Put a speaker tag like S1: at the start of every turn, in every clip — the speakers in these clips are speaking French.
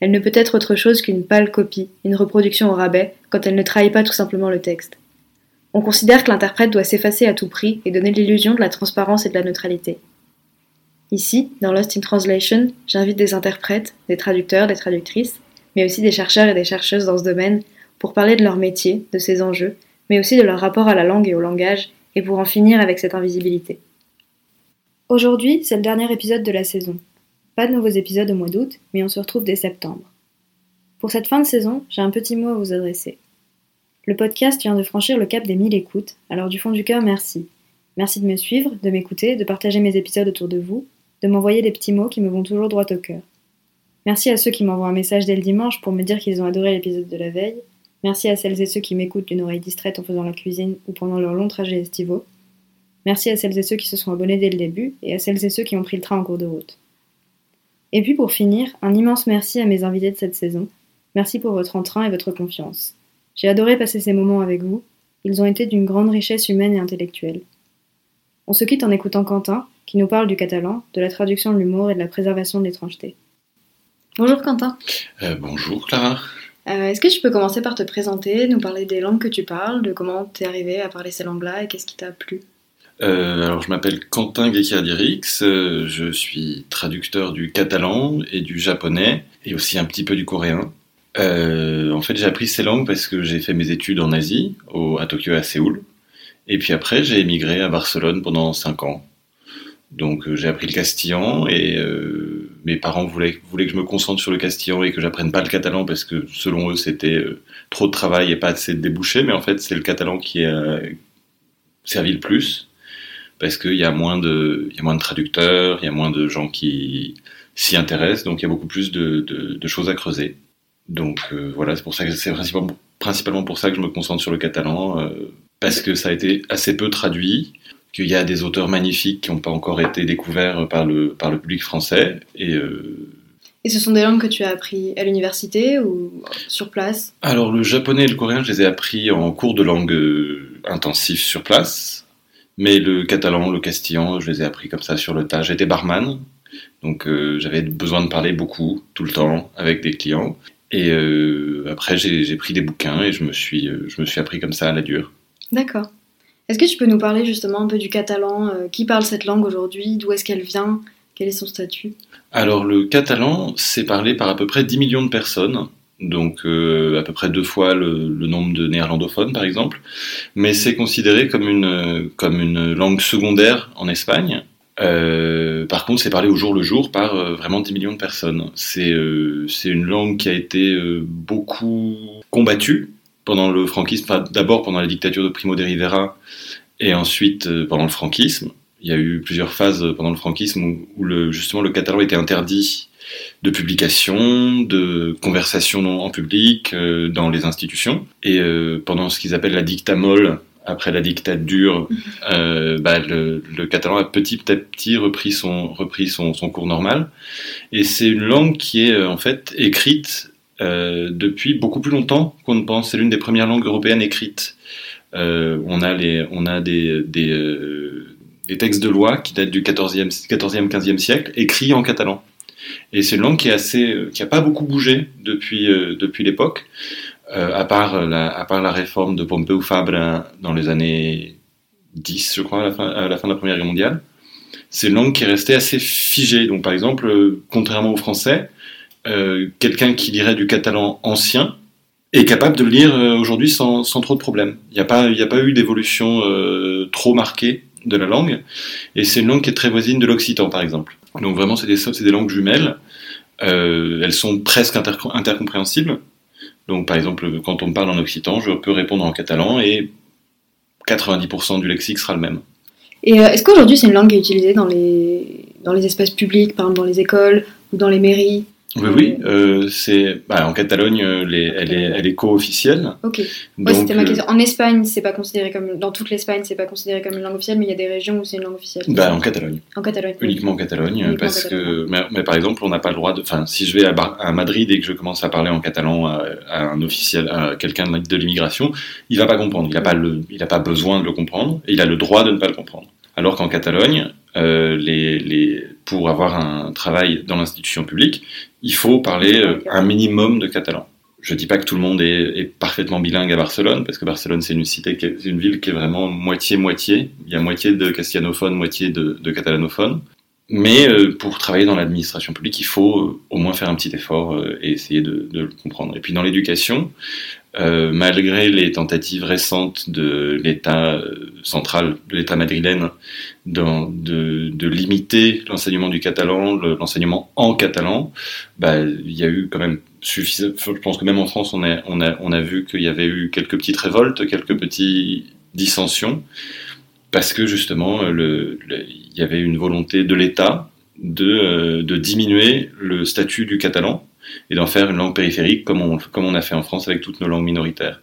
S1: Elle ne peut être autre chose qu'une pâle copie, une reproduction au rabais, quand elle ne trahit pas tout simplement le texte. On considère que l'interprète doit s'effacer à tout prix et donner l'illusion de la transparence et de la neutralité. Ici, dans Lost in Translation, j'invite des interprètes, des traducteurs, des traductrices, mais aussi des chercheurs et des chercheuses dans ce domaine pour parler de leur métier, de ses enjeux, mais aussi de leur rapport à la langue et au langage, et pour en finir avec cette invisibilité. Aujourd'hui, c'est le dernier épisode de la saison. Pas de nouveaux épisodes au mois d'août, mais on se retrouve dès septembre. Pour cette fin de saison, j'ai un petit mot à vous adresser. Le podcast vient de franchir le cap des 1000 écoutes, alors du fond du cœur, merci. Merci de me suivre, de m'écouter, de partager mes épisodes autour de vous, de m'envoyer des petits mots qui me vont toujours droit au cœur. Merci à ceux qui m'envoient un message dès le dimanche pour me dire qu'ils ont adoré l'épisode de la veille. Merci à celles et ceux qui m'écoutent d'une oreille distraite en faisant la cuisine ou pendant leur long trajet estivaux. Merci à celles et ceux qui se sont abonnés dès le début et à celles et ceux qui ont pris le train en cours de route. Et puis pour finir, un immense merci à mes invités de cette saison. Merci pour votre entrain et votre confiance. J'ai adoré passer ces moments avec vous. Ils ont été d'une grande richesse humaine et intellectuelle. On se quitte en écoutant Quentin, qui nous parle du catalan, de la traduction de l'humour et de la préservation de l'étrangeté. Bonjour Quentin.
S2: Euh, bonjour Clara.
S1: Euh, Est-ce que tu peux commencer par te présenter, nous parler des langues que tu parles, de comment tu es arrivé à parler ces langues-là et qu'est-ce qui t'a plu?
S2: Euh, alors, je m'appelle Quentin Guécardirix, euh, je suis traducteur du catalan et du japonais, et aussi un petit peu du coréen. Euh, en fait, j'ai appris ces langues parce que j'ai fait mes études en Asie, au, à Tokyo et à Séoul. Et puis après, j'ai émigré à Barcelone pendant 5 ans. Donc, euh, j'ai appris le castillan et euh, mes parents voulaient, voulaient, que je me concentre sur le castillan et que j'apprenne pas le catalan parce que selon eux, c'était euh, trop de travail et pas assez de débouchés. Mais en fait, c'est le catalan qui a servi le plus parce qu'il y a moins de, il y a moins de traducteurs, il y a moins de gens qui s'y intéressent, donc il y a beaucoup plus de, de, de choses à creuser. Donc euh, voilà, c'est pour ça que c'est principalement, principalement pour ça que je me concentre sur le catalan, euh, parce que ça a été assez peu traduit, qu'il y a des auteurs magnifiques qui n'ont pas encore été découverts par le, par le public français, et euh,
S1: et ce sont des langues que tu as appris à l'université ou sur place?
S2: Alors le japonais et le coréen, je les ai appris en cours de langue intensif sur place. Mais le catalan, le castillan, je les ai appris comme ça sur le tas. J'étais barman, donc euh, j'avais besoin de parler beaucoup, tout le temps, avec des clients. Et euh, après, j'ai pris des bouquins et je me, suis, euh, je me suis appris comme ça à la dure.
S1: D'accord. Est-ce que tu peux nous parler justement un peu du catalan euh, Qui parle cette langue aujourd'hui? D'où est-ce qu'elle vient? Quel est son statut?
S2: Alors, le catalan, c'est parlé par à peu près 10 millions de personnes donc euh, à peu près deux fois le, nombre de néerlandophones par exemple, mais c'est considéré comme une, comme une langue secondaire en Espagne. Euh, par contre, c'est parlé au jour le jour par euh, vraiment 10 millions de personnes. C'est une langue qui a été beaucoup combattue pendant le franquisme, d'abord pendant la dictature de Primo de Rivera et ensuite pendant le franquisme. Il y a eu plusieurs phases pendant le franquisme où, justement le catalan était interdit de publication, de conversation en public, euh, dans les institutions. Et euh, pendant ce qu'ils appellent la dictamole, après la dictature, euh, bah, le, le, catalan a petit à petit repris son, repris son, son cours normal. Et c'est une langue qui est en fait écrite euh, depuis beaucoup plus longtemps qu'on ne pense. C'est l'une des premières langues européennes écrites. Euh, on a, les, on a des, des, euh, des, textes de loi qui datent du 14e, 14e 15e siècle, écrits en catalan. Et c'est une langue qui est qui a pas beaucoup bougé depuis euh, depuis l'époque, euh, à part la à part la réforme de Pompeu Fabra dans les années 10, je crois, à la fin, de la Première Guerre mondiale. C'est une langue qui est restée assez figée. Donc, par exemple, euh, contrairement au français, euh, quelqu'un qui lirait du catalan ancien est capable de le lire aujourd'hui sans, sans, trop de problèmes. Il n'y a, pas, a pas eu d'évolution trop marquée de la langue, et c'est une langue qui est très voisine de l'occitan, par exemple. Donc vraiment, c'est des, des langues jumelles. elles sont presque intercompréhensibles. Donc par exemple, quand on parle en occitan, je peux répondre en catalan et 90% du lexique sera le même.
S1: Et euh, est-ce qu'aujourd'hui c'est une langue qui est utilisée dans les, dans les espaces publics, par exemple dans les écoles ou dans les mairies?
S2: Oui, oui, euh, c'est bah, en Catalogne, euh, les, elle, est, elle est co-officielle.
S1: Ok. c'était ma question. En Espagne, c'est pas considéré comme dans toute l'Espagne, c'est pas considéré comme une langue officielle, mais il y a des régions où c'est une langue officielle.
S2: Bah, en Catalogne.
S1: En Catalogne.
S2: Uniquement en Catalogne, parce que, mais, par exemple, on n'a pas le droit de. Enfin, si je vais à, à, Madrid et que je commence à parler en catalan à, un officiel, à quelqu'un de l'immigration, il va pas comprendre. Il n'a pas le, il a pas besoin de le comprendre, et il a le droit de ne pas le comprendre. Alors qu'en Catalogne, euh, les, les, pour avoir un travail dans l'institution publique, il faut parler euh, un minimum de catalan. Je dis pas que tout le monde est, parfaitement bilingue à Barcelone, parce que Barcelone c'est une cité, une ville qui est vraiment moitié-moitié. Il y a moitié de castellanophones, moitié de, catalanophones. Mais euh, pour travailler dans l'administration publique, il faut euh, au moins faire un petit effort et essayer de, de, le comprendre. Et puis dans l'éducation, malgré les tentatives récentes de l'État central, de l'État madrilène, de, de, limiter l'enseignement du catalan, l'enseignement en catalan, bah, il y a eu quand même suffisant. Je pense que même en France, on a, on a, on a vu qu'il y avait eu quelques petites révoltes, quelques petites dissensions parce que justement, le, il y avait une volonté de l'État de, euh, de, diminuer le statut du catalan et d'en faire une langue périphérique comme on, comme on a fait en France avec toutes nos langues minoritaires.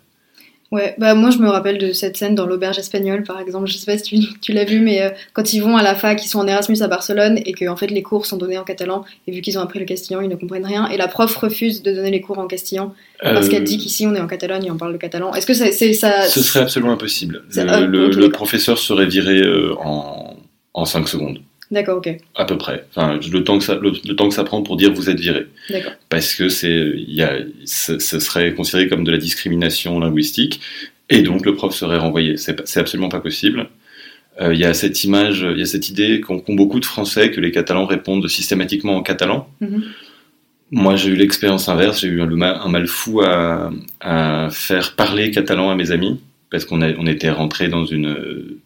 S1: Ouais, bah moi je me rappelle de cette scène dans l'auberge espagnole par exemple, je sais pas si tu, tu l'as vu, mais euh, quand ils vont à la fac, ils sont en Erasmus à Barcelone et que en fait les cours sont donnés en catalan et vu qu'ils ont appris le castillan, ils ne comprennent rien et la prof refuse de donner les cours en castillan parce qu'elle dit euh, qu'ici on est en Catalogne et on parle le catalan. Est-ce que ça, c'est ça?
S2: Ce serait absolument impossible. Le, le, professeur serait viré euh, en, en 5 secondes.
S1: D'accord, ok.
S2: À peu près. Enfin, le temps que ça, le, temps que ça prend pour dire vous êtes viré.
S1: D'accord.
S2: Parce que c'est, il y a, ce, serait considéré comme de la discrimination linguistique, et donc le prof serait renvoyé. C'est absolument pas possible. Euh, il y a cette image, il y a cette idée qu'ont beaucoup de Français que les Catalans répondent systématiquement en catalan. Mm-hmm. Moi, j'ai eu l'expérience inverse. J'ai eu un, un, mal fou à, à, faire parler catalan à mes amis parce qu'on on était rentré dans une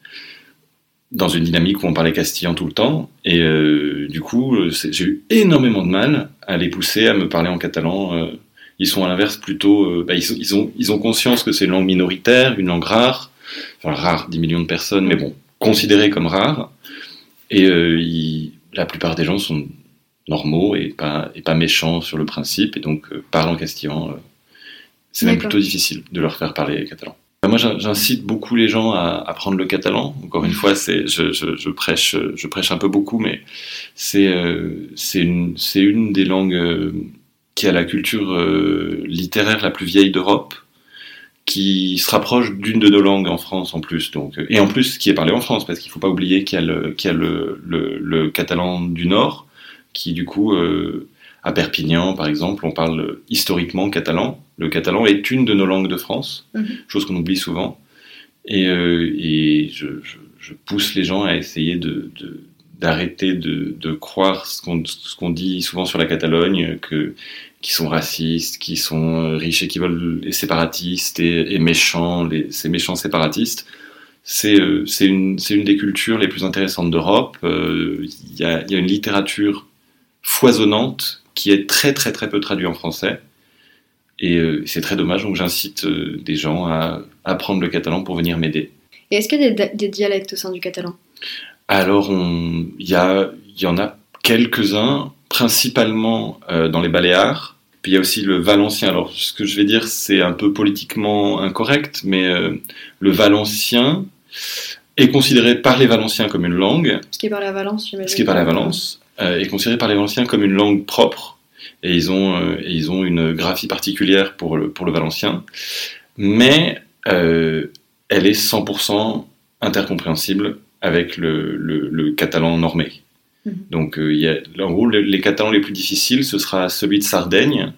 S2: dans une dynamique où on parlait castillan tout le temps. Et euh, du coup, j'ai eu énormément de mal à les pousser à me parler en catalan. Euh, ils sont à l'inverse plutôt... Euh, bah, ils, ils, ont, ils ont conscience que c'est une langue minoritaire, une langue rare. Enfin, rare, 10 millions de personnes, mais bon, considérée comme rare. Et ils, la plupart des gens sont normaux et pas, et pas méchants sur le principe, et donc parlent en castillan. c'est même plutôt difficile de leur faire parler catalan. Moi, j'incite beaucoup les gens à apprendre le catalan. Encore une fois, je, prêche, un peu beaucoup, mais c'est, euh, une, des langues euh, qui a la culture euh, littéraire la plus vieille d'Europe, qui se rapproche d'une de nos langues en France en plus. Et en plus, qui est parlée en France, parce qu'il ne faut pas oublier qu'il y a le, le, catalan du Nord, qui du coup, à Perpignan, par exemple, on parle historiquement catalan le catalan est une de nos langues de France, mhm. chose qu'on oublie souvent. Et, euh, et je, je, pousse les gens à essayer de, d'arrêter de, de, croire ce qu'on, ce qu'on dit souvent sur la Catalogne, que, qui sont racistes, qui sont riches et qui veulent les séparatistes et, et méchants, les, ces méchants séparatistes. C'est, euh, c'est, une, c'est une des cultures les plus intéressantes d'Europe. Euh, il y, a, y a une littérature foisonnante qui est très très très peu traduite en français. Et euh, c'est très dommage, donc j'incite euh, des gens à apprendre le catalan pour venir m'aider.
S1: Et est-ce qu'il y a des, dialectes au sein du catalan?
S2: Alors, il y, y, en a quelques-uns, principalement euh, dans les Baléares. Puis il y a aussi le valencien. Alors, ce que je vais dire, c'est un peu politiquement incorrect, mais le valencien est considéré par les Valenciens comme une langue.
S1: Ce qui est parlé à Valence, j'imagine.
S2: Ce qui est parlé à Valence est considéré par les Valenciens comme une langue propre et ils ont, euh, ils ont une graphie particulière pour le, pour le valencien, mais euh, elle est 100% intercompréhensible avec le, le, catalan normé. Mhm. Donc, euh, il y a, en gros, les, catalans les plus difficiles, ce sera celui de Sardaigne,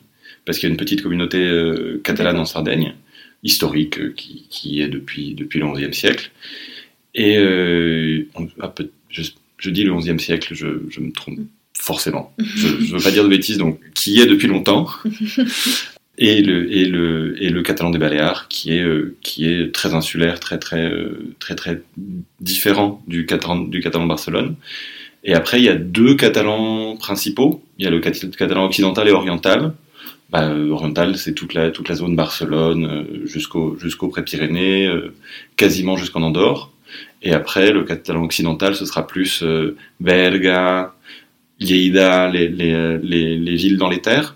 S2: parce qu'il y a une petite communauté catalane en Sardaigne, historique, qui, qui, est depuis, depuis le XIe siècle. Et ah, je, je, dis le XIe siècle, je, je me trompe forcément. Je ne veux pas dire de bêtises, donc qui est depuis longtemps. et le, et le, et le catalan des Baléares, qui est, euh, qui est très insulaire, très, très, euh, très, très différent du catalan, du catalan de Barcelone. Et après, il y a deux catalans principaux. Il y a le catalan occidental et oriental. Bah, euh, oriental, c'est toute la, toute la zone Barcelone jusqu'au jusqu'au Pré-Pyrénées, quasiment jusqu'en Andorre. Et après, le catalan occidental, ce sera plus Berga, Lleida, les, les, les, les villes dans les terres.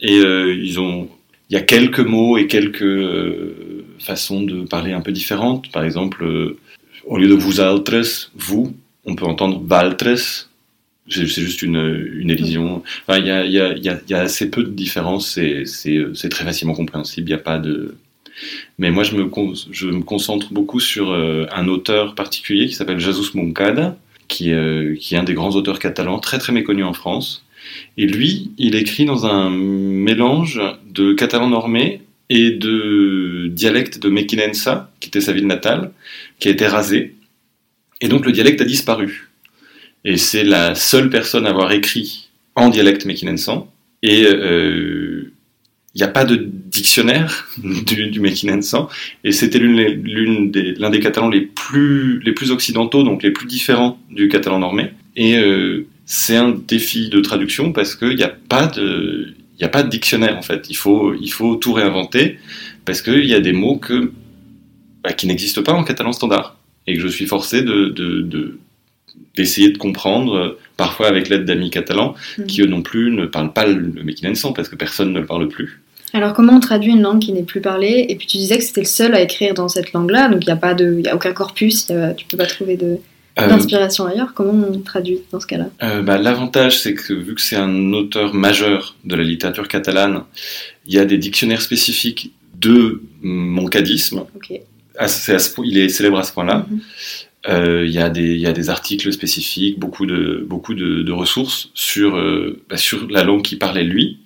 S2: Et euh, ils ont, il y a quelques mots et quelques euh, façons de parler un peu différentes. Par exemple, euh, au lieu de vous altres, vous, on peut entendre valtres. C'est juste une, une élision. Enfin, il, il, y y a assez peu de différences. C'est très facilement compréhensible. Il n'y a pas de. Mais moi, je me, concentre beaucoup sur un auteur particulier qui s'appelle Jesus Moncada, qui, qui est un des grands auteurs catalans, très très méconnu en France, et lui, il écrit dans un mélange de catalan normé et de dialecte de Mequinensa, qui était sa ville natale, qui a été rasé. Et donc le dialecte a disparu. Et c'est la seule personne à avoir écrit en dialecte mequinensan. Euh, il n'y a pas de dictionnaire du, du mequinensan. Et c'était l'un des, des, catalans les plus, les plus occidentaux, donc les plus différents du catalan normé. Et euh, c'est un défi de traduction parce qu'il n'y a pas de il a pas de dictionnaire en fait. Il faut, il faut tout réinventer parce qu'il y a des mots que, bah, qui n'existent pas en catalan standard et que je suis forcé de, d'essayer de, comprendre, parfois avec l'aide d'amis catalans mhm. qui eux non plus ne parlent pas le mequinensan parce que personne ne le parle plus.
S1: Alors comment on traduit une langue qui n'est plus parlée? Et puis tu disais que c'était le seul à écrire dans cette langue-là, donc il n'y a pas de, y a aucun corpus, tu tu peux pas trouver de euh, d'inspiration ailleurs, comment on traduit dans ce cas-là?
S2: Euh, bah, L'avantage, c'est que vu que c'est un auteur majeur de la littérature catalane, il y a des dictionnaires spécifiques de moncadisme. À, il est célèbre à ce point-là. Mhm. Euh, il, y a des, il y a des articles spécifiques, beaucoup de, beaucoup de, de ressources sur, euh, bah, sur la langue qui parlait lui.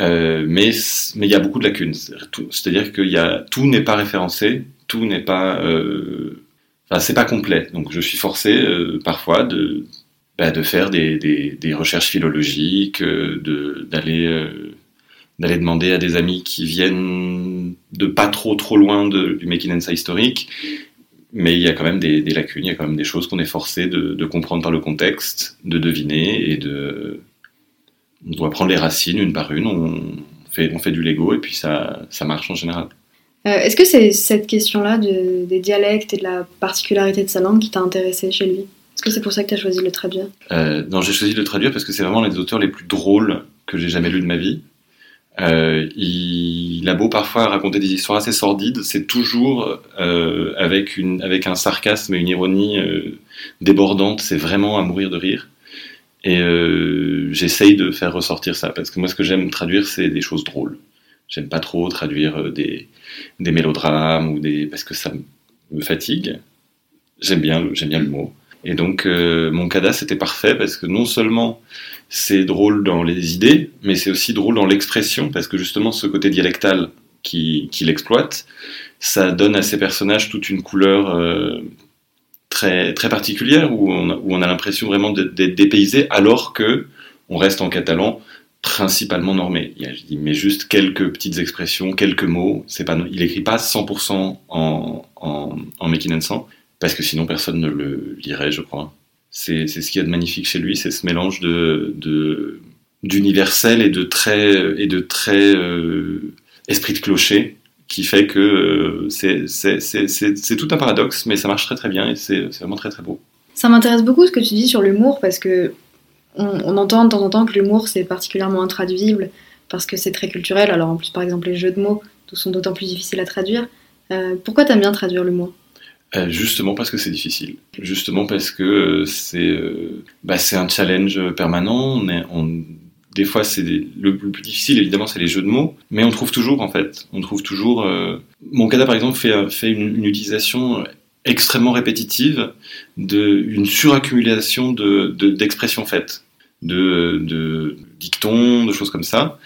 S2: Euh, mais, mais il y a beaucoup de lacunes. C'est-à-dire que tout n'est pas référencé, tout n'est pas c'est pas complet. Donc je suis forcé euh, parfois de, bah, de faire des, des, recherches philologiques, euh, d'aller euh, d'aller demander à des amis qui viennent de pas trop trop loin de, du Mekinensa historique. Mais il y a quand même des, lacunes, il y a quand même des choses qu'on est forcé de, de, comprendre par le contexte, de deviner et de. On doit prendre les racines une par une, on fait, on fait du Lego et puis ça, ça marche en général.
S1: Euh, est-ce que c'est cette question-là de, des dialectes et de la particularité de sa langue qui t'a intéressé chez lui? Est-ce que c'est pour ça que tu as choisi de le traduire?
S2: Euh, Non, j'ai choisi de le traduire parce que c'est vraiment l'un des auteurs les plus drôles que j'ai jamais lu de ma vie. Euh, il, a beau parfois raconter des histoires assez sordides, c'est toujours avec, une, avec un sarcasme et une ironie débordante, c'est vraiment à mourir de rire. Et euh, j'essaye de faire ressortir ça, parce que moi ce que j'aime traduire, c'est des choses drôles. J'aime pas trop traduire des, des mélodrames ou des parce que ça me fatigue. J'aime bien, j'aime bien l'humour. Et donc euh, mon cadas c'était parfait parce que non seulement c'est drôle dans les idées, mais c'est aussi drôle dans l'expression parce que justement ce côté dialectal qu'il qui exploite, ça donne à ces personnages toute une couleur euh, très particulière où on a, l'impression vraiment d'être dépaysé alors que on reste en catalan principalement normé. Il met juste quelques petites expressions, quelques mots. C'est pas, il écrit pas 100% en, en, en parce que sinon personne ne le lirait, je crois. C'est, ce qu'il y a de magnifique chez lui, c'est ce mélange de d'universel et de très et de très euh, esprit de clocher qui fait que euh, c'est, tout un paradoxe, mais ça marche très très bien et c'est, vraiment très très beau.
S1: Ça m'intéresse beaucoup ce que tu dis sur l'humour parce que on, entend de temps en temps que l'humour c'est particulièrement intraduisible parce que c'est très culturel. Alors en plus, par exemple, les jeux de mots sont d'autant plus difficiles à traduire. Euh, pourquoi t'aimes bien traduire l'humour?
S2: Euh, Justement parce que c'est difficile. Justement parce que euh, c'est bah, c'est un challenge permanent. On des fois, c'est le, plus difficile, évidemment, c'est les jeux de mots, mais on trouve toujours, en fait. On trouve toujours. Mon cas, par exemple, fait, fait une, utilisation extrêmement répétitive d'une suraccumulation d'expressions de, faites, de, de dictons, de choses comme ça,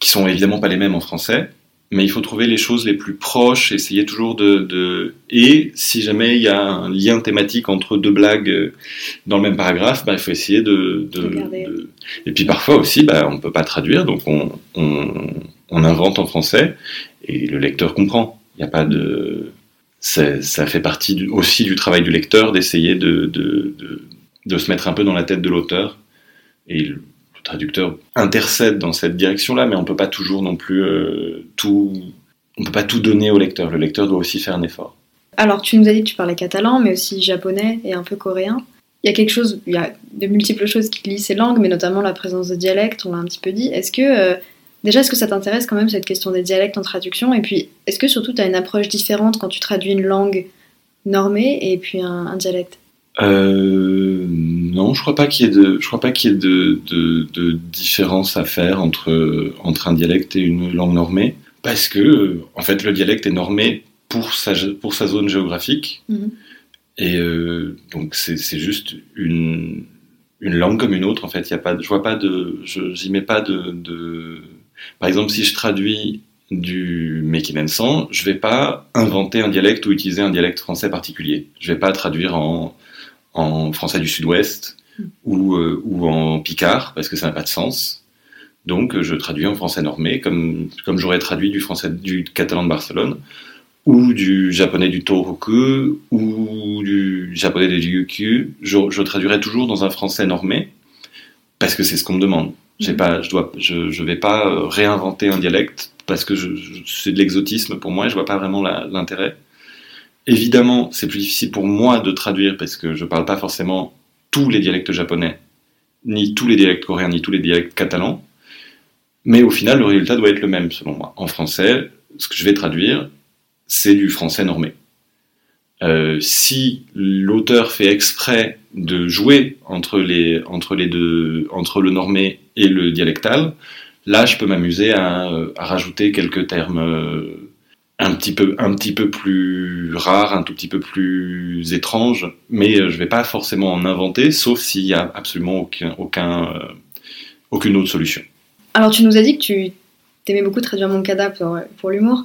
S2: qui sont évidemment pas les mêmes en français, mais il faut trouver les choses les plus proches, essayer toujours de... Et si jamais il y a un lien thématique entre deux blagues dans le même paragraphe, bah, il faut essayer de... Et puis parfois aussi, bah, on ne peut pas traduire, donc on, on, on invente en français et le lecteur comprend. Il n'y a pas de. Ça, fait partie aussi du travail du lecteur d'essayer de, de, de, de, se mettre un peu dans la tête de l'auteur. Et traducteur intercède dans cette direction-là, mais on ne peut pas toujours non plus euh, tout. On peut pas tout donner au lecteur. Le lecteur doit aussi faire un effort.
S1: Alors, tu nous as dit que tu parlais catalan, mais aussi japonais et un peu coréen. Il y a quelque chose, il y a de multiples choses qui lient ces langues, mais notamment la présence de dialectes, on l'a un petit peu dit. Est-ce que, euh, déjà, est-ce que ça t'intéresse quand même cette question des dialectes en traduction? Et puis, est-ce que surtout tu as une approche différente quand tu traduis une langue normée et puis un, un dialecte?
S2: Euh, non, je crois pas qu'il y ait de, je crois pas qu'il y ait de, de, de, différence à faire entre entre un dialecte et une langue normée, parce que en fait le dialecte est normé pour sa pour sa zone géographique.
S1: Mhm.
S2: Et euh, donc c'est juste une, une langue comme une autre en fait. Il y a pas, je vois pas de, je j'y mets pas de, de, Par exemple, si je traduis du Mekimensan, je vais pas inventer un dialecte ou utiliser un dialecte français particulier. Je vais pas traduire en, en français du Sud-Ouest ou, euh, ou en picard parce que ça n'a pas de sens. Donc je traduis en français normé comme, comme j'aurais traduit du français du catalan de Barcelone ou du japonais du Tohoku, ou du japonais du Ryukyu, je, je traduirai toujours dans un français normé, parce que c'est ce qu'on me demande. J'ai pas, je dois, je, je vais pas euh, réinventer un dialecte parce que c'est de l'exotisme pour moi et je vois pas vraiment l'intérêt. Évidemment, c'est plus difficile pour moi de traduire parce que je parle pas forcément tous les dialectes japonais, ni tous les dialectes coréens, ni tous les dialectes catalans. Mais au final, le résultat doit être le même selon moi. En français, ce que je vais traduire, c'est du français normé. Euh, si l'auteur fait exprès de jouer entre le normé et le dialectal, là je peux m'amuser à, à, rajouter quelques termes euh, un petit peu, un petit peu plus rares, un tout petit peu plus étranges, mais je vais pas forcément en inventer, sauf s'il y a absolument aucun, aucun, euh, aucune autre solution.
S1: Alors tu nous as dit que tu aimais beaucoup traduire mon cadavre pour, pour l'humour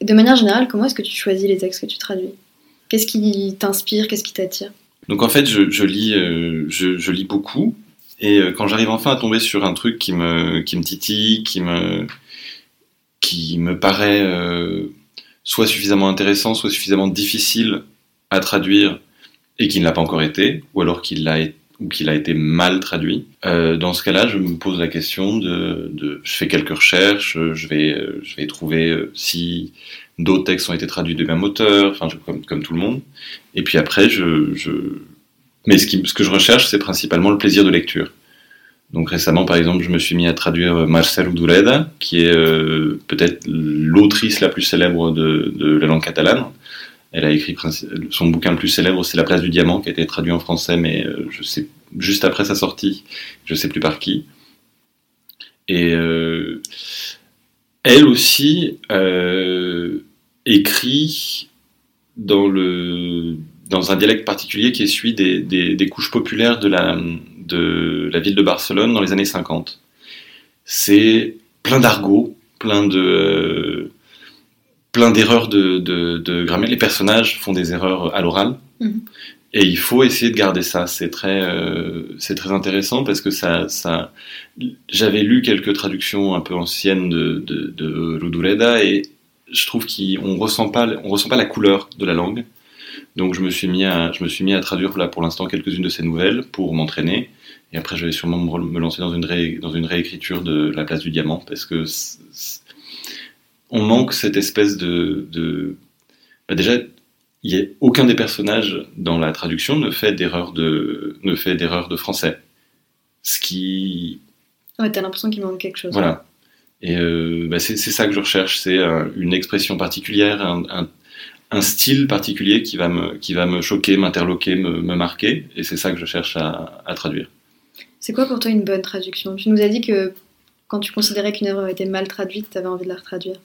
S1: de manière générale, comment est-ce que tu choisis les textes que tu traduis? Qu'est-ce qui t'inspire? Qu'est-ce qui t'attire?
S2: Donc en fait, je, je lis, euh, je, je, lis beaucoup. Et euh, quand j'arrive enfin à tomber sur un truc qui me, qui me titille, qui me, qui me paraît euh, soit suffisamment intéressant, soit suffisamment difficile à traduire et qui ne l'a pas encore été, ou alors qu'il l'a ou qu'il a été mal traduit. Euh, dans ce cas-là, je me pose la question de, je fais quelques recherches, je vais, je vais trouver euh, si d'autres textes ont été traduits de même auteur, enfin comme, tout le monde. Et puis après, je, mais ce que je recherche, c'est principalement le plaisir de lecture. Donc récemment, par exemple, je me suis mis à traduire Marcel Udureda, qui est euh, peut-être l'autrice la plus célèbre de, la langue catalane. Elle a écrit son bouquin le plus célèbre, c'est La place du diamant, qui a été traduit en français, mais euh, juste après sa sortie, je sais plus par qui. Et euh, elle aussi euh, écrit dans un dialecte particulier qui est celui des, couches populaires de la, de la ville de Barcelone dans les années 50. C'est plein d'argot, plein de plein d'erreurs de, de, de, grammaire. Les personnages font des erreurs à l'oral.
S1: Mm -hmm.
S2: Et il faut essayer de garder ça. C'est très, euh, c'est très intéressant parce que ça, ça, j'avais lu quelques traductions un peu anciennes de, de, de Rudureda et je trouve qu'on ressent pas, on ressent pas la couleur de la langue. Donc je me suis mis à, je me suis mis à traduire là pour l'instant quelques-unes de ces nouvelles pour m'entraîner. Et après, je vais sûrement me lancer dans une, ré, dans une réécriture de La place du diamant parce que on manque cette espèce de, de... Bah déjà y a aucun des personnages dans la traduction ne fait d'erreur de ne fait d'erreur de français. Ce qui
S1: ouais t'as l'impression qu'il manque quelque chose.
S2: Voilà. Et euh, bah c'est ça que je recherche c'est une expression particulière un, un, un, style particulier qui va me qui va me choquer m'interloquer me, me, marquer et c'est ça que je cherche à, à traduire
S1: c'est quoi pour toi une bonne traduction? Tu nous as dit que quand tu considérais qu'une œuvre avait été mal traduite tu avais envie de la retraduire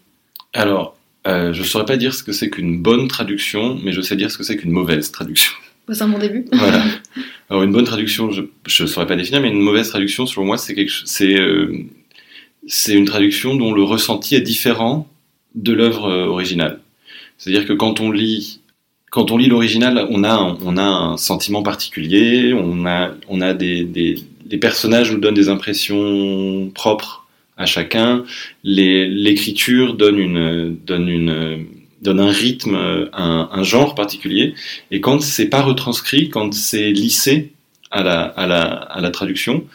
S2: alors euh, je ne saurais pas dire ce que c'est qu'une bonne traduction, mais je sais dire ce que c'est qu'une mauvaise traduction.
S1: C'est un bon début.
S2: voilà. Alors une bonne traduction, je ne saurais pas définir, mais une mauvaise traduction, selon moi, c'est c'est euh, une traduction dont le ressenti est différent de l'œuvre euh, originale. C'est-à-dire que quand on lit quand on lit l'original, on a on a un sentiment particulier, on a on a des, des les personnages nous donnent des impressions propres à chacun. L'écriture donne une, donne une, donne un rythme, un, un genre particulier. Et quand c'est pas retranscrit, quand c'est lissé à la, à la, à la traduction,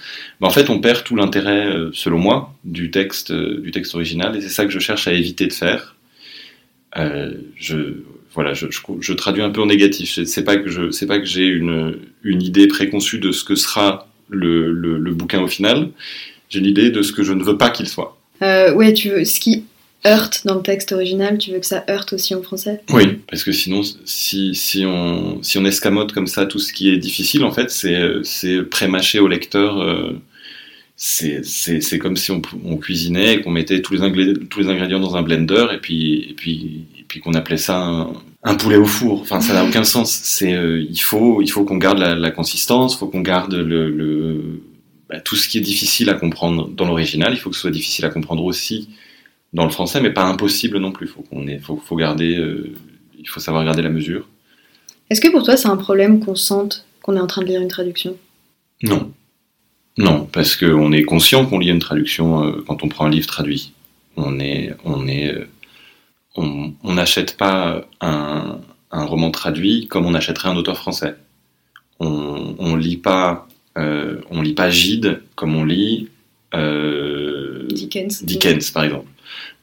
S2: ben en fait, on perd tout l'intérêt, euh, selon moi, du texte, euh, du texte original. Et c'est ça que je cherche à éviter de faire. Euh, je, voilà, je, je, je, traduis un peu en négatif. C'est pas que je, c'est pas que j'ai une, une idée préconçue de ce que sera le, le, le bouquin au final. J'ai l'idée de ce que je ne veux pas qu'il soit.
S1: Euh, ouais, tu veux, ce qui heurte dans le texte original, tu veux que ça heurte aussi en français?
S2: Oui, parce que sinon, si, si, on, si on escamote comme ça tout ce qui est difficile, en fait, c'est prémâcher au lecteur. Euh, c'est comme si on, on cuisinait et qu'on mettait tous les, tous les ingrédients dans un blender et puis, et puis, et puis qu'on appelait ça un, un, poulet au four. Enfin, ça n'a aucun sens. C'est euh, il faut, il faut qu'on garde la, la consistance, il faut qu'on garde le, le bah, tout ce qui est difficile à comprendre dans l'original. Il faut que ce soit difficile à comprendre aussi dans le français, mais pas impossible non plus. Faut qu'on ait, faut, faut garder, euh, il faut savoir garder la mesure.
S1: Est-ce que pour toi c'est un problème qu'on sente qu'on est en train de lire une traduction?
S2: Non, non, parce qu'on est conscient qu'on lit une traduction euh, quand on prend un livre traduit. On est, on est, on n'achète pas un, un, roman traduit comme on achèterait un auteur français. On, on lit pas, euh, on lit pas Gide comme on lit
S1: Dickens,
S2: Dickens par exemple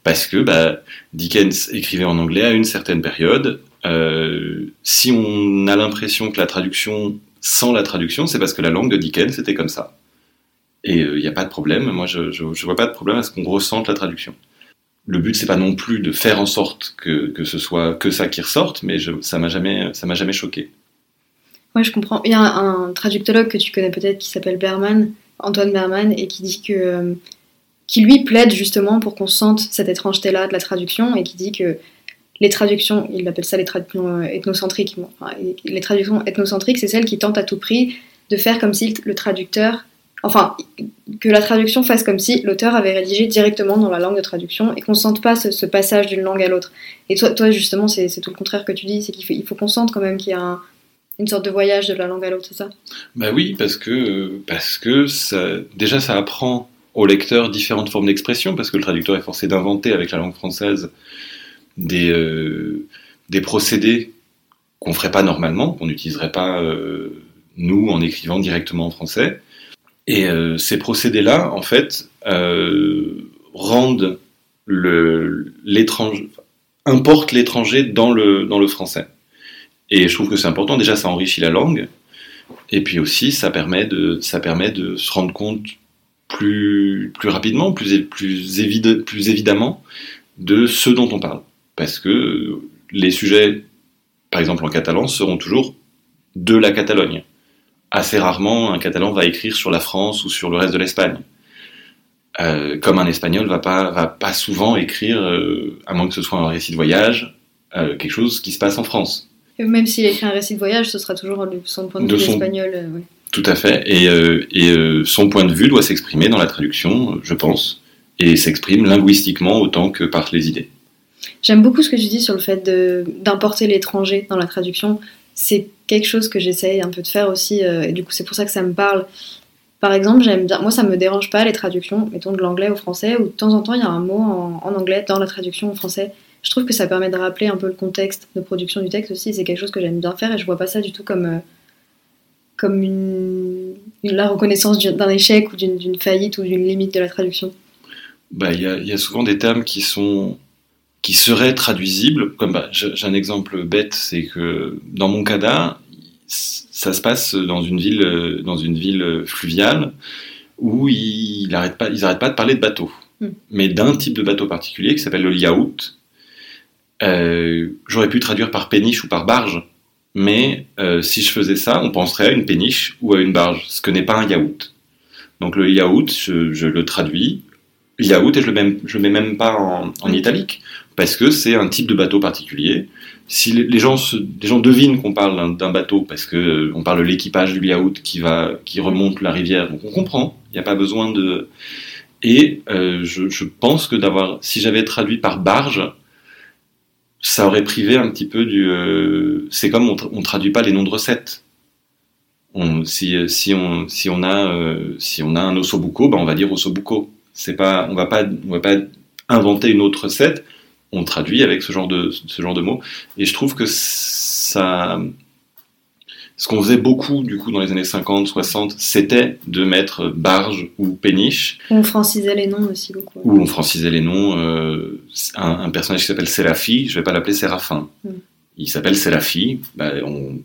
S2: parce que bah, Dickens écrivait en anglais à une certaine période. Euh, si on a l'impression que la traduction, sans la traduction, c'est parce que la langue de Dickens était comme ça. Et il euh, n'y a pas de problème. Moi, je ne vois pas de problème à ce qu'on ressente la traduction. Le but, c'est pas non plus de faire en sorte que, que ce soit que ça qui ressorte, mais ça m'a jamais, ça m'a jamais choqué.
S1: Oui, je comprends. Il y a un, traductologue que tu connais peut-être qui s'appelle Berman, Antoine Berman, et qui dit que euh, qui lui plaide justement pour qu'on sente cette étrangeté-là de la traduction et qui dit que les traductions, il appelle ça les traductions euh, ethnocentriques, les traductions ethnocentriques, c'est celles qui tentent à tout prix de faire comme si le traducteur, enfin, que la traduction fasse comme si l'auteur avait rédigé directement dans la langue de traduction et qu'on ne sente pas ce, passage d'une langue à l'autre. Et toi, toi justement, c'est tout le contraire que tu dis, c'est qu'il faut, il faut qu'on sente quand même qu'il y a un, une sorte de voyage de la langue à l'autre, c'est ça?
S2: Bah oui, parce que, parce que déjà ça apprend au lecteur différentes formes d'expression, parce que le traducteur est forcé d'inventer avec la langue française des, euh, des procédés qu'on ferait pas normalement, qu'on n'utiliserait pas euh, nous en écrivant directement en français. Et euh, ces procédés-là, en fait, euh, rendent l'étranger, importent l'étranger dans le, dans le français. Et je trouve que c'est important. Déjà, ça enrichit la langue. Et puis aussi, ça permet de, ça permet de se rendre compte plus, plus rapidement, plus, plus, évide, plus évidemment de ce dont on parle. Parce que les sujets, par exemple en catalan, seront toujours de la Catalogne. Assez rarement, un catalan va écrire sur la France ou sur le reste de l'Espagne. Euh, comme un espagnol va pas, va pas souvent écrire, euh, à moins que ce soit un récit de voyage, euh, quelque chose qui se passe en France.
S1: Et même s'il écrit un récit de voyage, ce sera toujours son point de, de vue son... espagnol. Ouais.
S2: Tout à fait. Et, et son point de vue doit s'exprimer dans la traduction, je pense, et s'exprime linguistiquement autant que par les idées.
S1: J'aime beaucoup ce que tu dis sur le fait d'importer l'étranger dans la traduction. C'est quelque chose que j'essaye un peu de faire aussi, euh, et du coup c'est pour ça que ça me parle. Par exemple, j'aime bien, moi ça me dérange pas les traductions, mettons de l'anglais au français, où de temps en temps il y a un mot en, anglais dans la traduction au français. Je trouve que ça permet de rappeler un peu le contexte de production du texte aussi, c'est quelque chose que j'aime bien faire et je vois pas ça du tout comme, euh, comme la reconnaissance d'un échec ou d'une faillite ou d'une limite de la traduction
S2: bah, Il y, a, y, a, souvent des termes qui, sont, qui seraient traduisibles. Comme bah, J'ai un exemple bête, c'est que dans mon CADA, ça se passe dans une ville, dans une ville fluviale où ils n'arrêtent pas, ils arrêtent pas de parler de bateau, mm. mais d'un type de bateau particulier qui s'appelle le yaourt. Euh, J'aurais pu traduire par péniche ou par barge, mais euh, si je faisais ça, on penserait à une péniche ou à une barge, ce que n'est pas un yaourt. Donc le yaourt, je, je le traduis yaourt et je le mets, je le mets même pas en, en italique parce que c'est un type de bateau particulier. Si les gens, les gens devinent qu'on parle d'un bateau parce que euh, on parle de l'équipage du yaourt qui va, qui remonte la rivière, donc on comprend. Il n'y a pas besoin de. Et euh, je, pense que d'avoir, si j'avais traduit par barge, ça aurait privé un petit peu du. Euh, c'est comme on, on traduit pas les noms de recettes. Si, si, on, si, on a, si on a un ossobuco, ben on va dire ossobuco. C'est pas, on va pas, on va pas inventer une autre recette. On traduit avec ce genre de, ce genre de mots. Et je trouve que ça, ce qu'on faisait beaucoup du coup dans les années 50, 60, c'était de mettre barge ou péniche.
S1: On francisait les noms aussi beaucoup.
S2: Ou on francisait les noms. Euh, un, personnage qui s'appelle Séraphie, je vais pas l'appeler Séraphin. Mm. Il s'appelle Séraphie. Bah,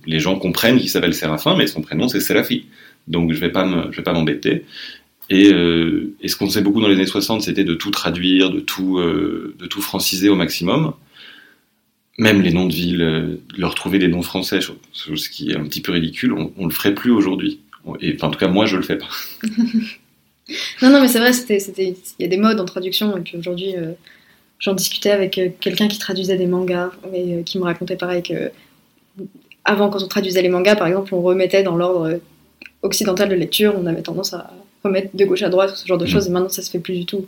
S2: les gens comprennent qu'il s'appelle Séraphin, mais son prénom c'est Séraphie. Donc je vais pas me, je vais pas m'embêter. Et, euh, et, ce qu'on faisait beaucoup dans les années 60, c'était de tout traduire, de tout, euh, de tout franciser au maximum même les noms de villes, euh, leur trouver des noms français, ce qui est un petit peu ridicule, on, on le ferait plus aujourd'hui. Et en tout cas, moi, je le fais pas.
S1: non, non, mais c'est vrai, il y a des modes en traduction, aujourd'hui, euh, j'en discutais avec quelqu'un qui traduisait des mangas, et qui me racontait pareil que avant, quand on traduisait les mangas, par exemple, on remettait dans l'ordre occidental de lecture, on avait tendance à remettre de gauche à droite, ce genre de mmh. choses, et maintenant, ça se fait plus du tout.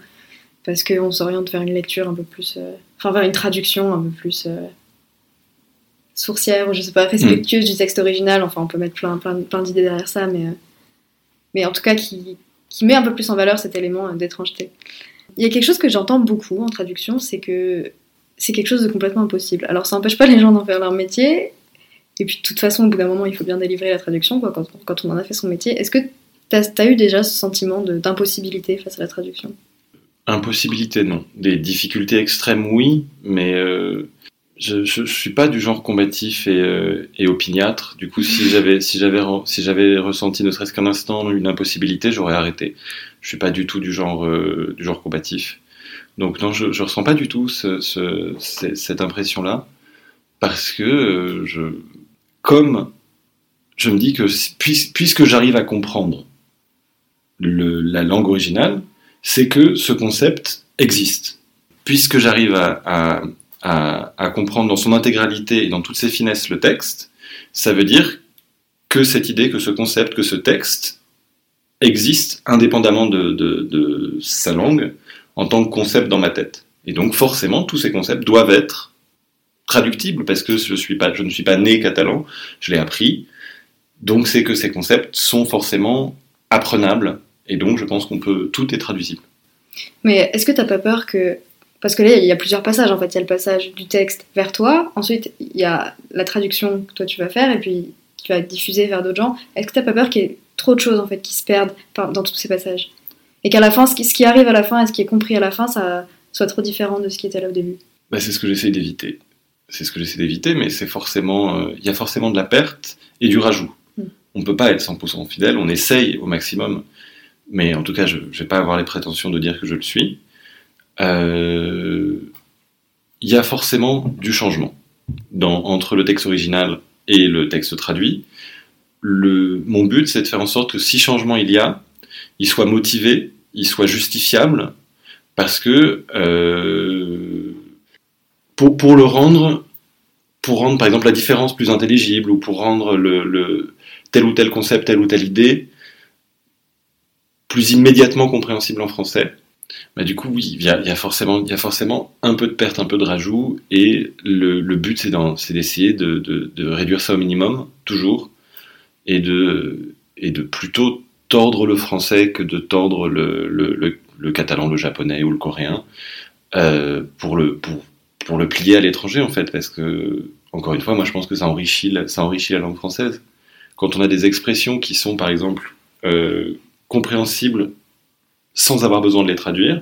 S1: Parce qu'on s'oriente vers une lecture un peu plus. enfin, vers une traduction un peu plus sourcière ou je sais pas respectueuse du texte original. Enfin, on peut mettre plein, plein, plein d'idées derrière ça, mais, euh, mais en tout cas qui, qui met un peu plus en valeur cet élément euh, d'étrangeté. Il y a quelque chose que j'entends beaucoup en traduction, c'est que c'est quelque chose de complètement impossible. Alors ça n'empêche pas les gens d'en faire leur métier, et puis de toute façon, au bout d'un moment, il faut bien délivrer la traduction quoi, quand, quand, on en a fait son métier. Est-ce que tu as, eu déjà ce sentiment d'impossibilité face à la traduction?
S2: Impossibilité, non. Des difficultés extrêmes, oui, mais euh, je, ne suis pas du genre combatif et, euh, et opiniâtre. Du coup, si j'avais si si ressenti ne serait-ce qu'un instant une impossibilité, j'aurais arrêté. Je suis pas du tout du genre euh, du genre combatif. Donc non, je, je ressens pas du tout ce, ce, cette impression-là parce que je comme je me dis que puisque j'arrive à comprendre la langue originale, c'est que ce concept existe. Puisque j'arrive à, comprendre dans son intégralité et dans toutes ses finesses le texte, ça veut dire que cette idée, que ce concept, que ce texte existe indépendamment de, sa langue en tant que concept dans ma tête. Et donc forcément, tous ces concepts doivent être traductibles parce que je ne suis pas né catalan, je l'ai appris. Donc c'est que ces concepts sont forcément apprenables et donc je pense qu'on peut, tout est traduisible.
S1: Mais est-ce que tu n'as pas peur que parce que là, il y a plusieurs passages en fait. Il y a le passage du texte vers toi, ensuite il y a la traduction que toi tu vas faire et puis qui va être diffusée vers d'autres gens. Est-ce que tu n'as pas peur qu'il y ait trop de choses en fait qui se perdent dans tous ces passages? Et qu'à la fin, ce qui, arrive à la fin et ce qui est compris à la fin, ça soit trop différent de ce qui était là au début?
S2: Bah, C'est ce que j'essaie d'éviter. C'est ce que j'essaie d'éviter, mais c'est forcément, euh, il y a forcément de la perte et du rajout. Hmm. On ne peut pas être 100% fidèle, on essaye au maximum, mais en tout cas, je ne vais pas avoir les prétentions de dire que je le suis il euh, y a forcément du changement entre le texte original et le texte traduit. Mon but, c'est de faire en sorte que si changement il y a, il soit motivé, il soit justifiable, parce que euh, pour, le rendre, pour rendre par exemple la différence plus intelligible, ou pour rendre tel ou tel concept, telle ou telle idée plus immédiatement compréhensible en français, bah, du coup, oui, il y, a, forcément, y a forcément un peu de perte, un peu de rajout, et le, but, c'est d'essayer de, réduire ça au minimum, toujours, et de, plutôt tordre le français que de tordre le, catalan, le japonais ou le coréen, euh, pour, le, pour le plier à l'étranger, en fait, parce que, encore une fois, moi, je pense que ça enrichit, ça enrichit la langue française. Quand on a des expressions qui sont, par exemple, euh, compréhensibles sans avoir besoin de les traduire,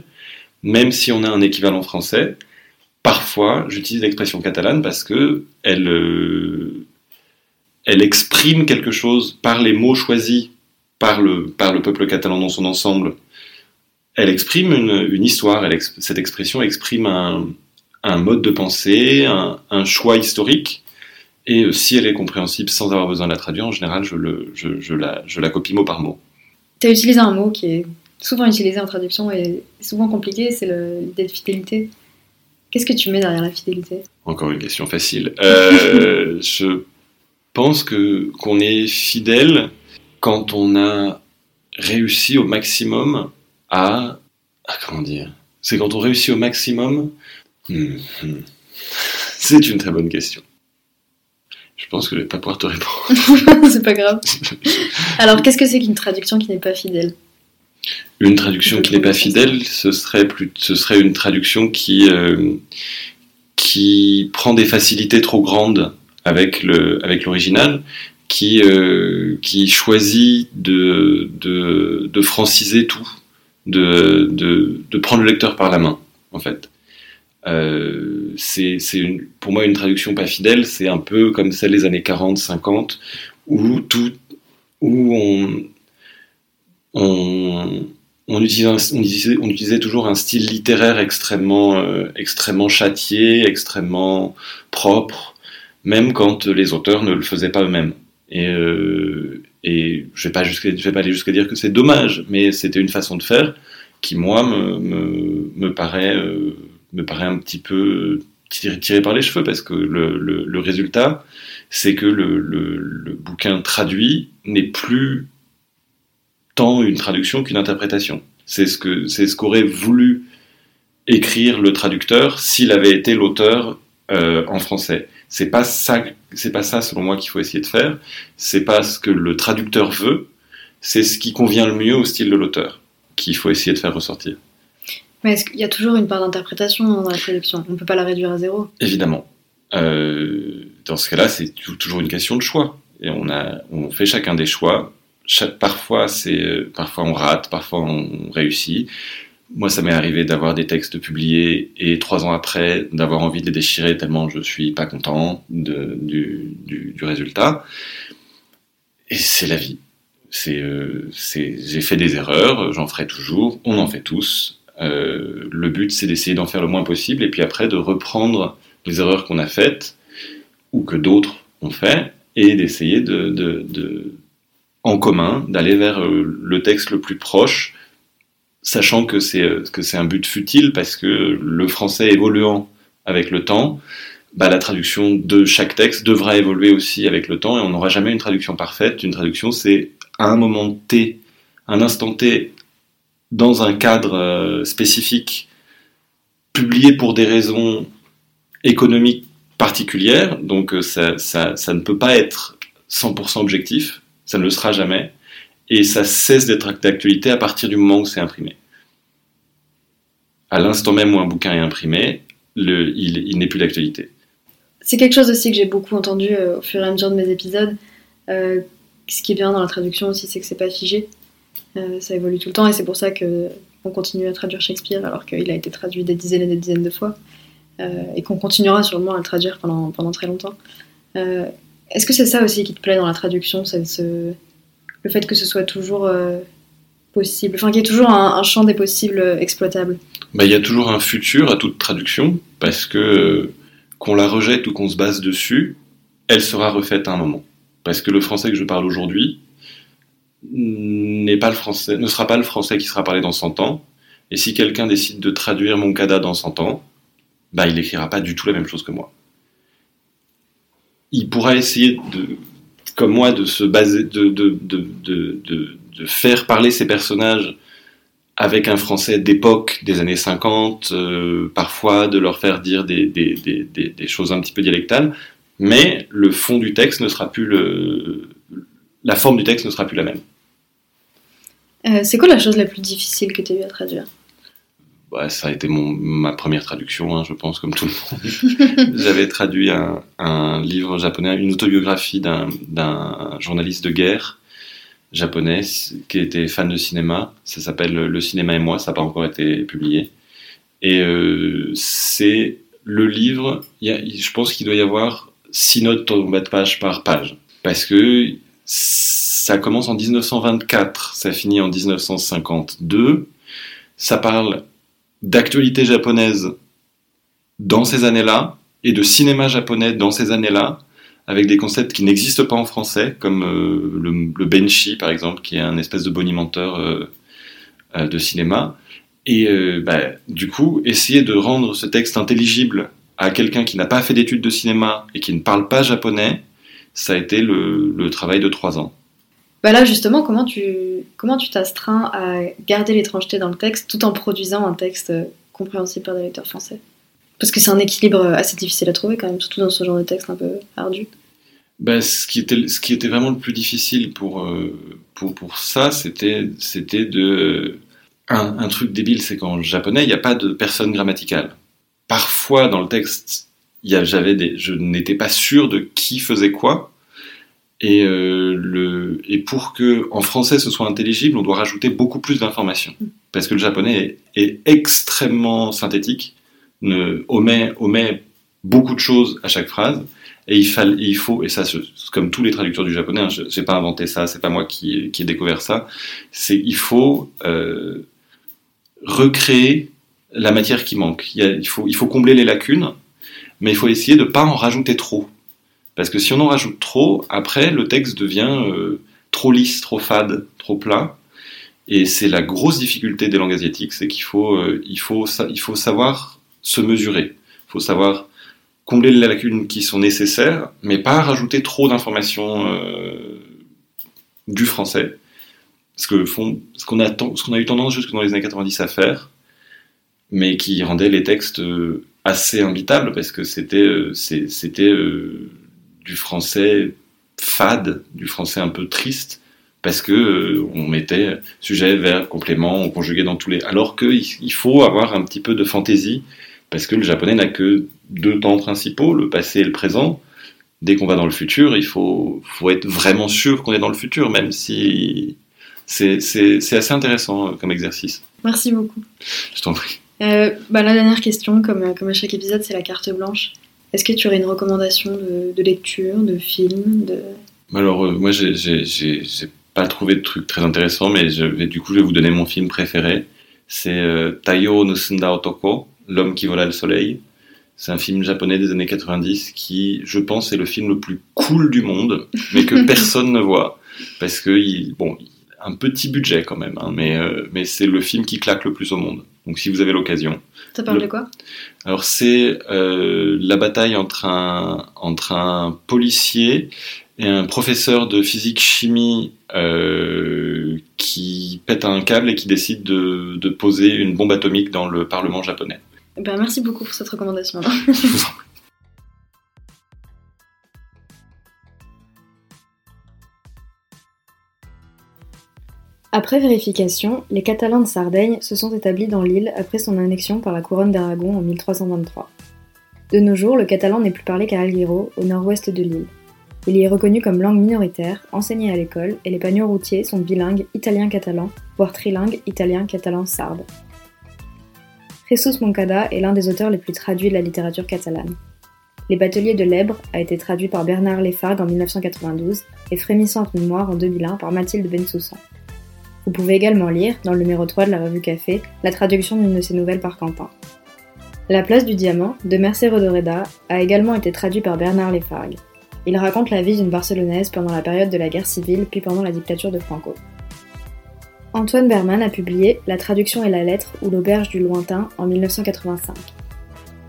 S2: même si on a un équivalent français. Parfois, j'utilise l'expression catalane parce que elle, euh, exprime quelque chose par les mots choisis par le, par le peuple catalan dans son ensemble. Elle exprime une, histoire, cette expression exprime un, mode de pensée, un, un, choix historique. Et si elle est compréhensible sans avoir besoin de la traduire, en général, la, je la copie mot par mot.
S1: Tu as utilisé un mot qui est souvent utilisé en traduction et souvent compliqué, c'est l'idée de fidélité. Qu'est-ce que tu mets derrière la fidélité?
S2: Encore une question facile. Euh, je pense que qu'on est fidèle quand on a réussi au maximum à, comment dire? C'est quand on réussit au maximum? Hmm, hmm. C'est une très bonne question. Je pense que je vais pas pouvoir te répondre.
S1: c'est pas grave. Alors, qu'est-ce que c'est qu'une traduction qui n'est pas fidèle?
S2: Une traduction qui n'est pas fidèle, ce serait, plus, ce serait une traduction qui, euh, qui prend des facilités trop grandes avec le avec l'original, qui euh, qui choisit de, de, de franciser tout, de, de, de prendre le lecteur par la main, en fait. Euh, c'est pour moi une traduction pas fidèle, c'est un peu comme celle des années 40, 50, où tout, où on, utilisait, toujours un style littéraire extrêmement, euh, extrêmement châtié, extrêmement propre, même quand les auteurs ne le faisaient pas eux-mêmes. Et, euh, je ne vais, pas aller jusqu'à dire que c'est dommage, mais c'était une façon de faire qui, moi, me paraît, euh, me paraît un petit peu tiré, par les cheveux, parce que le, résultat, c'est que le, bouquin traduit n'est plus tant une traduction qu'une interprétation. C'est ce que ce qu'aurait voulu écrire le traducteur s'il avait été l'auteur euh, en français. C'est pas c'est pas ça selon moi qu'il faut essayer de faire. C'est pas ce que le traducteur veut. C'est ce qui convient le mieux au style de l'auteur qu'il faut essayer de faire ressortir.
S1: Mais est-ce qu'il y a toujours une part d'interprétation dans la traduction On ne peut pas la réduire à zéro
S2: Évidemment. Euh, dans ce cas-là, c'est toujours une question de choix. Et on, fait chacun des choix parfois, c'est, euh, parfois on rate, parfois on réussit. Moi, ça m'est arrivé d'avoir des textes publiés et trois ans après d'avoir envie de les déchirer tellement je suis pas content du, résultat. Et c'est la vie. Euh, j'ai fait des erreurs, j'en ferai toujours, on en fait tous. Euh, le but, c'est d'essayer d'en faire le moins possible et puis après de reprendre les erreurs qu'on a faites ou que d'autres ont fait et d'essayer de, de, de en commun, d'aller vers le texte le plus proche, sachant que c'est que c'est un but futile parce que le français évoluant avec le temps, bah, la traduction de chaque texte devra évoluer aussi avec le temps et on n'aura jamais une traduction parfaite. Une traduction, c'est à un moment T, un instant T, dans un cadre euh, spécifique, publié pour des raisons économiques particulières, donc ça, ça, ne peut pas être 100% objectif ça ne le sera jamais, et ça cesse d'être d'actualité à partir du moment où c'est imprimé. À l'instant même où un bouquin est imprimé, il, n'est plus d'actualité.
S1: C'est quelque chose aussi que j'ai beaucoup entendu euh, au fur et à mesure de mes épisodes. Euh, ce qui est bien dans la traduction aussi, c'est que c'est pas figé. Euh, ça évolue tout le temps et c'est pour ça que on continue à traduire Shakespeare alors qu'il a été traduit des dizaines et des dizaines de fois et qu'on continuera sûrement à le traduire pendant, pendant très longtemps. Est-ce que c'est ça aussi qui te plaît dans la traduction, ce... le fait que ce soit toujours euh, possible, enfin qu'il y ait toujours un, champ des possibles euh, exploitable
S2: bah, Il y a toujours un futur à toute traduction, parce que euh, qu'on la rejette ou qu'on se base dessus, elle sera refaite à un moment. Parce que le français que je parle aujourd'hui n'est pas le français, ne sera pas le français qui sera parlé dans 100 ans. Et si quelqu'un décide de traduire mon Cada dans 100 ans, bah, il n'écrira pas du tout la même chose que moi il pourra essayer de, comme moi, de se baser, de, de, de, de faire parler ses personnages avec un français d'époque des années 50, euh, parfois de leur faire dire des, des, des, des, choses un petit peu dialectales, mais le fond du texte ne sera plus le, la forme du texte ne sera plus la même.
S1: Euh, c'est quoi la chose la plus difficile que tu as eu à traduire?
S2: Bah, ça a été mon, ma première traduction, hein, je pense, comme tout le monde. J'avais traduit un, un, livre japonais, une autobiographie d'un journaliste de guerre japonais qui était fan de cinéma. Ça s'appelle Le cinéma et moi, ça n'a pas encore été publié. Et euh, c'est le livre, y a, je pense qu'il doit y avoir six notes en bas de page par page. Parce que ça commence en 1924, ça finit en 1952. Ça parle d'actualité japonaise dans ces années-là et de cinéma japonais dans ces années-là, avec des concepts qui n'existent pas en français, comme euh, le, benshi par exemple, qui est un espèce de bonimenteur euh, euh, de cinéma. Et bah, du coup, essayer de rendre ce texte intelligible à quelqu'un qui n'a pas fait d'études de cinéma et qui ne parle pas japonais, ça a été le, le travail de trois ans.
S1: Bah là, justement, comment tu comment tu t'astreins à garder l'étrangeté dans le texte tout en produisant un texte euh, compréhensible par des lecteurs français? Parce que c'est un équilibre euh, assez difficile à trouver quand même, surtout dans ce genre de texte un peu ardu.
S2: Bah, ce, qui était, ce qui était vraiment le plus difficile pour, euh, pour, pour ça, c'était, c'était de, un, un truc débile, c'est qu'en japonais, il n'y a pas de personne grammaticale. Parfois, dans le texte, j'avais je n'étais pas sûr de qui faisait quoi. Et, euh, et pour que en français ce soit intelligible, on doit rajouter beaucoup plus d'informations. Parce que le japonais est, extrêmement synthétique, ne, omet, beaucoup de choses à chaque phrase. Et il, faut, et ça, comme tous les traducteurs du japonais, hein, je n'ai pas inventé ça, c'est pas moi qui, ai découvert ça, c'est il faut euh, recréer la matière qui manque. Il, faut, il faut combler les lacunes, mais il faut essayer de ne pas en rajouter trop. Parce que si on en rajoute trop, après, le texte devient euh, trop lisse, trop fade, trop plat. Et c'est la grosse difficulté des langues asiatiques, c'est qu'il faut, euh, il faut, il faut savoir se mesurer. Il faut savoir combler les lacunes qui sont nécessaires, mais pas rajouter trop d'informations euh, du français. Ce que font, qu'on a, ce qu'on a eu tendance jusque dans les années 90 à faire, mais qui rendait les textes assez imbitables parce que c'était, euh, c'était euh, du français fade, du français un peu triste, parce que euh, on mettait sujet, verbe, complément, on conjuguait dans tous les. Alors qu'il il faut avoir un petit peu de fantaisie, parce que le japonais n'a que deux temps principaux, le passé et le présent. Dès qu'on va dans le futur, il faut, faut être vraiment sûr qu'on est dans le futur, même si c'est assez intéressant comme exercice.
S1: Merci beaucoup.
S2: Je t'en prie.
S1: Euh, bah, la dernière question, comme, euh, comme à chaque épisode, c'est la carte blanche. Est-ce que tu aurais une recommandation de, de lecture, de film, de...
S2: Alors, euh, moi, j'ai- pas trouvé de truc très intéressant, mais je vais, du coup, je vais vous donner mon film préféré. C'est euh, Taiyo no Sunda Otoko, L'homme qui vola le soleil. C'est un film japonais des années 90 qui, je pense, est le film le plus cool du monde, mais que personne ne voit. Parce que, il, bon, un petit budget quand même, hein, mais, euh, mais c'est le film qui claque le plus au monde. Donc, si vous avez l'occasion.
S1: Ça parle
S2: Le-
S1: de quoi?
S2: Alors c'est euh, la bataille entre un, entre un policier et un professeur de physique-chimie euh, qui pète un câble et qui décide de, de poser une bombe atomique dans le Parlement japonais.
S1: Eh ben, Merci beaucoup pour cette recommandation. Après vérification, les Catalans de Sardaigne se sont établis dans l'île après son annexion par la couronne d'Aragon en 1323. De nos jours, le catalan n'est plus parlé qu'à Alguiro, au nord-ouest de l'île. Il y est reconnu comme langue minoritaire, enseigné à l'école, et les panneaux routiers sont bilingues italien-catalan, voire trilingues italien-catalan-sarde. Jesus Moncada est l'un des auteurs les plus traduits de la littérature catalane. Les Bateliers de l'Ebre a été traduit par Bernard Lefargue en 1992 et Frémissante Mémoire en 2001 par Mathilde Bensoussan. Vous pouvez également lire, dans le numéro 3 de la revue Café, la traduction d'une de ses nouvelles par Quentin. La place du diamant, de Mercé Rodoreda, a également été traduit par Bernard Lefargue. Il raconte la vie d'une Barcelonaise pendant la période de la guerre civile puis pendant la dictature de Franco. Antoine Berman a publié La traduction et la lettre ou l'auberge du lointain en 1985.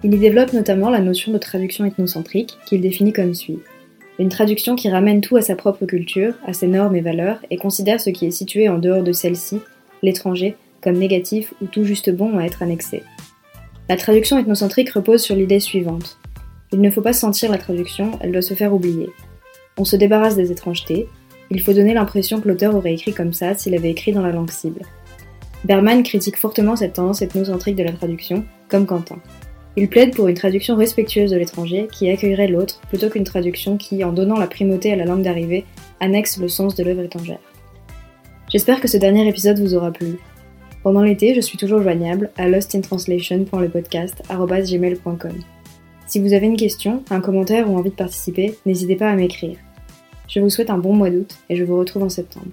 S1: Il y développe notamment la notion de traduction ethnocentrique qu'il définit comme suit. Une traduction qui ramène tout à sa propre culture, à ses normes et valeurs, et considère ce qui est situé en dehors de celle-ci, l'étranger, comme négatif ou tout juste bon à être annexé. La traduction ethnocentrique repose sur l'idée suivante. Il ne faut pas sentir la traduction, elle doit se faire oublier. On se débarrasse des étrangetés, il faut donner l'impression que l'auteur aurait écrit comme ça s'il avait écrit dans la langue cible. Berman critique fortement cette tendance ethnocentrique de la traduction, comme Quentin. Il plaide pour une traduction respectueuse de l'étranger qui accueillerait l'autre plutôt qu'une traduction qui, en donnant la primauté à la langue d'arrivée, annexe le sens de l'œuvre étrangère. J'espère que ce dernier épisode vous aura plu. Pendant l'été, je suis toujours joignable à lostintranslation.lepodcast.gmail.com. Si vous avez une question, un commentaire ou envie de participer, n'hésitez pas à m'écrire. Je vous souhaite un bon mois d'août et je vous retrouve en septembre.